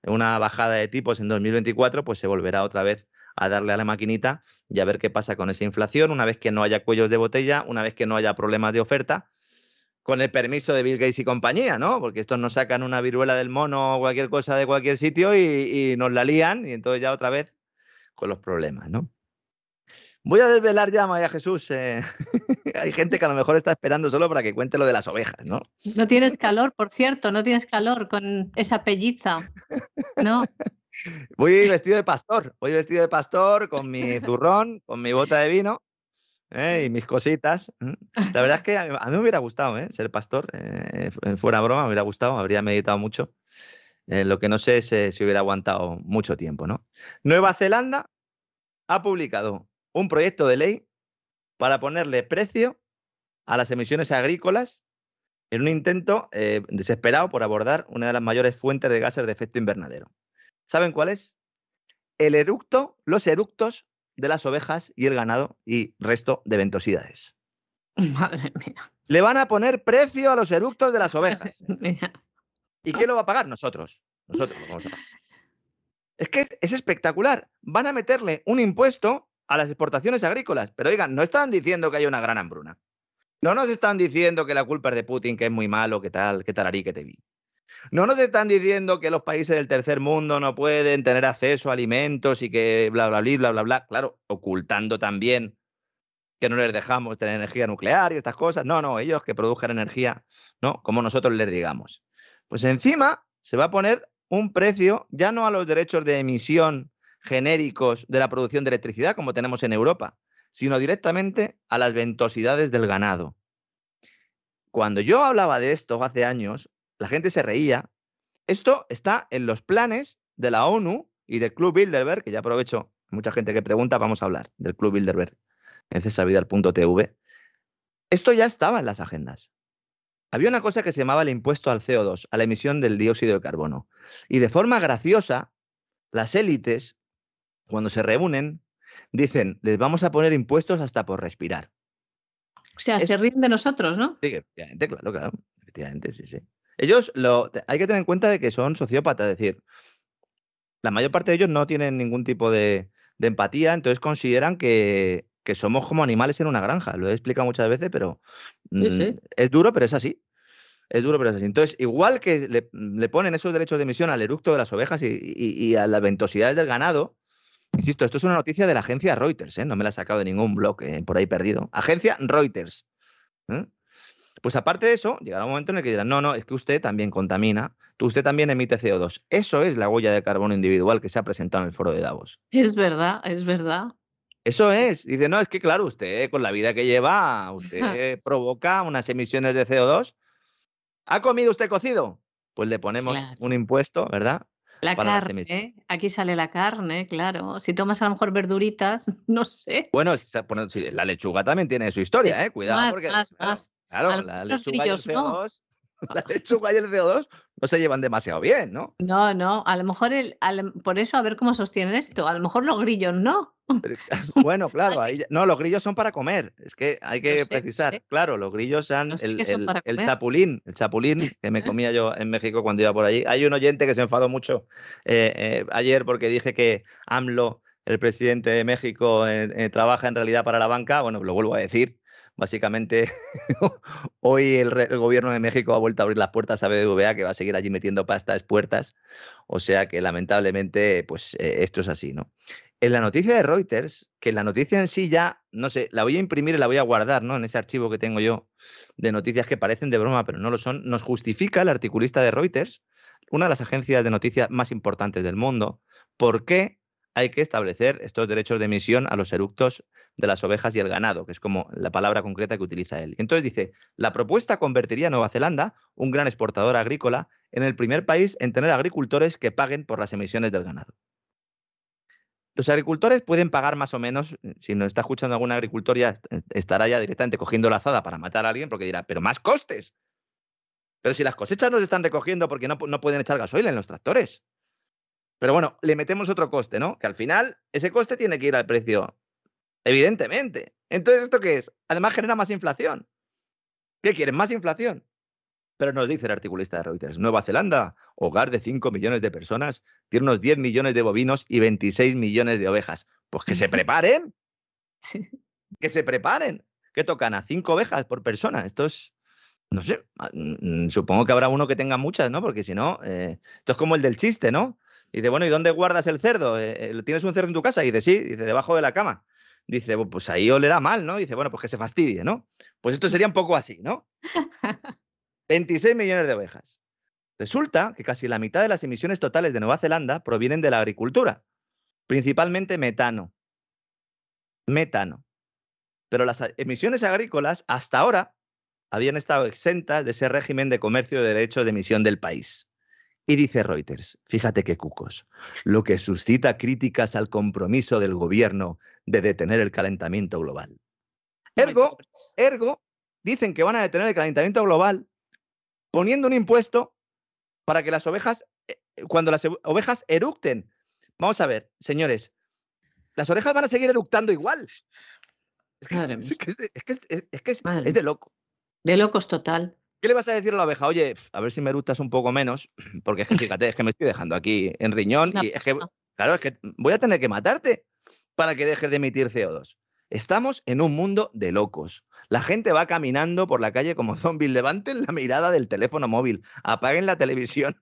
una bajada de tipos en 2024, pues se volverá otra vez a darle a la maquinita y a ver qué pasa con esa inflación, una vez que no haya cuellos de botella, una vez que no haya problemas de oferta con el permiso de Bill Gates y compañía, ¿no? Porque estos nos sacan una viruela del mono o cualquier cosa de cualquier sitio y, nos la lían y entonces ya otra vez con los problemas, ¿no? Voy a desvelar ya, María Jesús. Eh, hay gente que a lo mejor está esperando solo para que cuente lo de las ovejas, ¿no? No tienes calor, por cierto, no tienes calor con esa pelliza, ¿no? Voy vestido de pastor, voy vestido de pastor con mi zurrón, con mi bota de vino ¿eh? y mis cositas. La verdad es que a mí, me hubiera gustado ¿eh? ser pastor, eh, fuera broma, me hubiera gustado, habría meditado mucho. lo que no sé es si hubiera aguantado mucho tiempo. ¿no? Nueva Zelanda ha publicado un proyecto de ley para ponerle precio a las emisiones agrícolas en un intento desesperado por abordar una de las mayores fuentes de gases de efecto invernadero. ¿Saben cuál es? El eructo, los eructos de las ovejas y el ganado y resto de ventosidades. Madre mía. Le van a poner precio a los eructos de las ovejas. ¿Y quién lo va a pagar? Nosotros. Nosotros lo vamos a pagar. Es que es, espectacular. Van a meterle un impuesto a las exportaciones agrícolas. Pero oigan, no están diciendo que hay una gran hambruna. No nos están diciendo que la culpa es de Putin, que es muy malo, que tal, que tararí, que te vi. No nos están diciendo que los países del tercer mundo no pueden tener acceso a alimentos y que bla, bla, bla, bla, bla, bla. Claro, ocultando también que no les dejamos tener energía nuclear y estas cosas. No, no, ellos que produzcan energía, ¿no? Como nosotros les digamos. Pues encima se va a poner un precio ya no a los derechos de emisión genéricos de la producción de electricidad como tenemos en Europa, sino directamente a las ventosidades del ganado. Cuando yo hablaba de esto hace años, la gente se reía. Esto está en los planes de la ONU y del Club Bilderberg, que ya aprovecho, mucha gente que pregunta, vamos a hablar del Club Bilderberg en cesavidal.tv. Esto ya estaba en las agendas. Había una cosa que se llamaba el impuesto al CO2, a la emisión del dióxido de carbono. Y de forma graciosa, las élites, cuando se reúnen, dicen, les vamos a poner impuestos hasta por respirar. O sea, se ríen de nosotros, ¿no? Sí, efectivamente, claro, claro. Efectivamente, sí, sí. Ellos lo, hay que tener en cuenta de que son sociópatas, es decir, la mayor parte de ellos no tienen ningún tipo de, empatía, entonces consideran que, somos como animales en una granja. Lo he explicado muchas veces, pero mm, es duro, pero es así. Es duro, pero es así. Entonces, igual que le, ponen esos derechos de emisión al eructo de las ovejas y, a las ventosidades del ganado, insisto, esto es una noticia de la agencia Reuters, ¿eh? no me la he sacado de ningún blog eh, por ahí perdido. Agencia Reuters. ¿eh? Pues aparte de eso, llegará un momento en el que dirán, no, no, es que usted también contamina, usted también emite CO2. Eso es la huella de carbono individual que se ha presentado en el foro de Davos. Es verdad, es verdad. Eso es. Dice, no, es que claro, usted con la vida que lleva, usted provoca unas emisiones de CO2. ¿Ha comido usted cocido? Pues le ponemos un impuesto, ¿verdad? La carne, aquí sale la carne, claro. Si tomas a lo mejor verduritas, no sé. Bueno, la lechuga también tiene su historia, ¿eh? Cuidado. porque, más. Claro, la lechuga, y el CO2, la lechuga y el CO2 no se llevan demasiado bien, ¿no? No, no, a lo mejor el, por eso a ver cómo sostienen esto. A lo mejor los grillos no. bueno, claro, no, los grillos son para comer. Es que hay que precisar. Claro, los grillos son, el, el, chapulín, el chapulín que me comía yo en México cuando iba por allí. Hay un oyente que se enfadó mucho eh, eh, ayer porque dije que AMLO, el presidente de México, eh, trabaja en realidad para la banca. Bueno, lo vuelvo a decir Básicamente, hoy el, gobierno de México ha vuelto a abrir las puertas a BBVA, que va a seguir allí metiendo pastas puertas. O sea que lamentablemente, pues eh, esto es así, ¿no? En la noticia de Reuters, que la noticia en sí ya, no sé, la voy a imprimir y la voy a guardar, ¿no? En ese archivo que tengo yo de noticias que parecen de broma, pero no lo son, nos justifica el articulista de Reuters, una de las agencias de noticias más importantes del mundo, por qué hay que establecer estos derechos de emisión a los eructos de las ovejas y el ganado, que es como la palabra concreta que utiliza él. Entonces dice, la propuesta convertiría a Nueva Zelanda, un gran exportador agrícola, en el primer país en tener agricultores que paguen por las emisiones del ganado. Los agricultores pueden pagar más o menos, si nos está escuchando algún agricultor ya estará ya directamente cogiendo la azada para matar a alguien porque dirá, pero más costes. Pero si las cosechas no se están recogiendo porque no, no pueden echar gasoil en los tractores. Pero bueno, le metemos otro coste, ¿no? Que al final ese coste tiene que ir al precio, evidentemente. Entonces, ¿esto qué es? Además genera más inflación. ¿Qué quieren? Más inflación. Pero nos dice el articulista de Reuters, Nueva Zelanda, hogar de 5 millones de personas, tiene unos 10 millones de bovinos y 26 millones de ovejas. Pues que se preparen. Que se preparen. Que tocan a 5 ovejas por persona. Esto es, no sé, supongo que habrá uno que tenga muchas, ¿no? Porque si no, eh, esto es como el del chiste, ¿no? Y dice, bueno, ¿y dónde guardas el cerdo? Eh, eh, ¿Tienes un cerdo en tu casa? Y dice, sí, dice, debajo de la cama. Dice, pues ahí olerá mal, ¿no? dice, bueno, pues que se fastidie, ¿no? Pues esto sería un poco así, ¿no? 26 millones de ovejas. Resulta que casi la mitad de las emisiones totales de Nueva Zelanda provienen de la agricultura, principalmente metano. Metano. Pero las emisiones agrícolas hasta ahora habían estado exentas de ese régimen de comercio de derechos de emisión del país. Y dice Reuters, fíjate qué cucos, lo que suscita críticas al compromiso del gobierno de detener el calentamiento global. Ergo, ergo, dicen que van a detener el calentamiento global poniendo un impuesto para que las ovejas, eh, cuando las ovejas eructen. Vamos a ver, señores, las orejas van a seguir eructando igual. Es que, es, de loco. De locos total. ¿Qué le vas a decir a la oveja? Oye, a ver si me eructas un poco menos, porque es que fíjate, es que me estoy dejando aquí en riñón y es que, claro, es que voy a tener que matarte para que dejes de emitir CO2. Estamos en un mundo de locos. La gente va caminando por la calle como zombies. Levanten la mirada del teléfono móvil, apaguen la televisión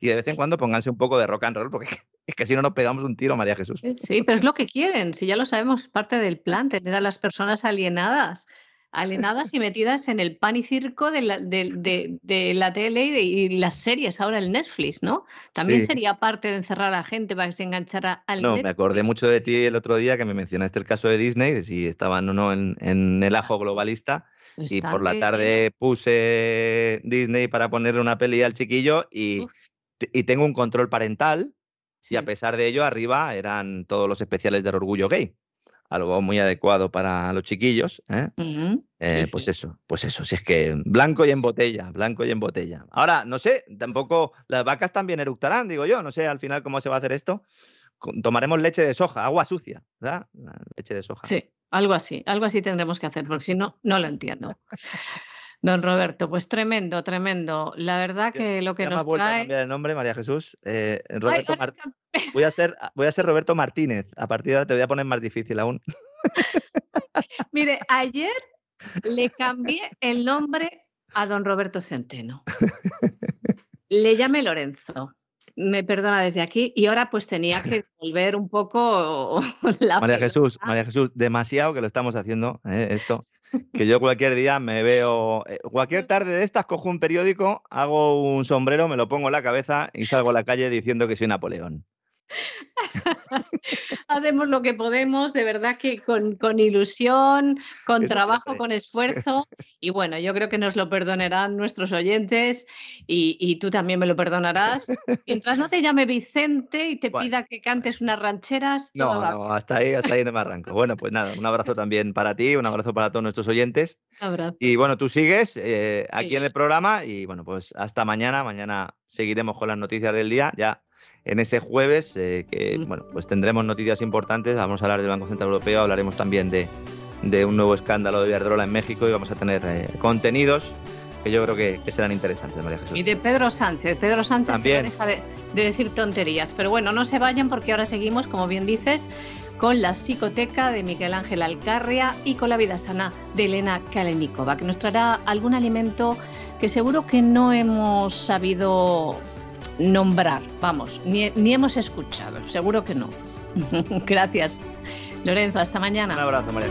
y de vez en cuando pónganse un poco de rock and roll porque es que si no nos pegamos un tiro, María Jesús. Sí, pero es lo que quieren. Si ya lo sabemos, parte del plan, tener a las personas alienadas alienadas y metidas en el pan y circo de la, de, la tele y, las series, ahora el Netflix, ¿no? También sería parte de encerrar a la gente para que se enganchara al No, me acordé mucho de ti el otro día que me mencionaste el caso de Disney, de si estaban o no en, el ajo globalista. y por la tarde puse Disney para ponerle una peli al chiquillo y, y tengo un control parental. Y a pesar de ello, arriba eran todos los especiales del orgullo gay algo muy adecuado para los chiquillos. ¿eh? Eh, pues eso, pues eso, si es que blanco y en botella, blanco y en botella. Ahora, no sé, tampoco las vacas también eructarán, digo yo, no sé al final cómo se va a hacer esto. Tomaremos leche de soja, agua sucia, ¿verdad? Leche de soja. Sí, algo así, algo así tendremos que hacer, porque si no, no lo entiendo. Don Roberto, pues tremendo, tremendo. La verdad que lo que nos vuelto trae... a cambiar el nombre, María Jesús. Eh, voy, a ser, voy a ser Roberto Martínez. A partir de ahora te voy a poner más difícil aún. Mire, ayer le cambié el nombre a don Roberto Centeno. Le llamé Lorenzo me perdona desde aquí y ahora pues tenía que volver un poco la María Jesús, María Jesús, demasiado que lo estamos haciendo ¿eh? esto, que yo cualquier día me veo, eh, cualquier tarde de estas cojo un periódico, hago un sombrero, me lo pongo en la cabeza y salgo a la calle diciendo que soy Napoleón. Hacemos lo que podemos, de verdad que con, ilusión, con trabajo, con esfuerzo. Y bueno, yo creo que nos lo perdonarán nuestros oyentes y, tú también me lo perdonarás. Mientras no te llame Vicente y te pida que cantes unas rancheras. No, no, hasta ahí, hasta ahí no me arranco. Bueno, pues nada, un abrazo también para ti, un abrazo para todos nuestros oyentes. Y bueno, tú sigues eh, aquí en el programa y bueno, pues hasta mañana. Mañana seguiremos con las noticias del día. Ya en ese jueves, eh, que bueno, pues tendremos noticias importantes. Vamos a hablar del Banco Central Europeo, hablaremos también de, un nuevo escándalo de Iberdrola en México y vamos a tener eh, contenidos que yo creo que, serán interesantes, María Jesús. Y de Pedro Sánchez. Pedro Sánchez también deja de, decir tonterías. Pero bueno, no se vayan porque ahora seguimos, como bien dices, con la psicoteca de Miguel Ángel Alcarria y con la vida sana de Elena Kalenikova, que nos traerá algún alimento que seguro que no hemos sabido nombrar, vamos, ni, hemos escuchado, seguro que no. Gracias. Lorenzo, hasta mañana. Un abrazo, María.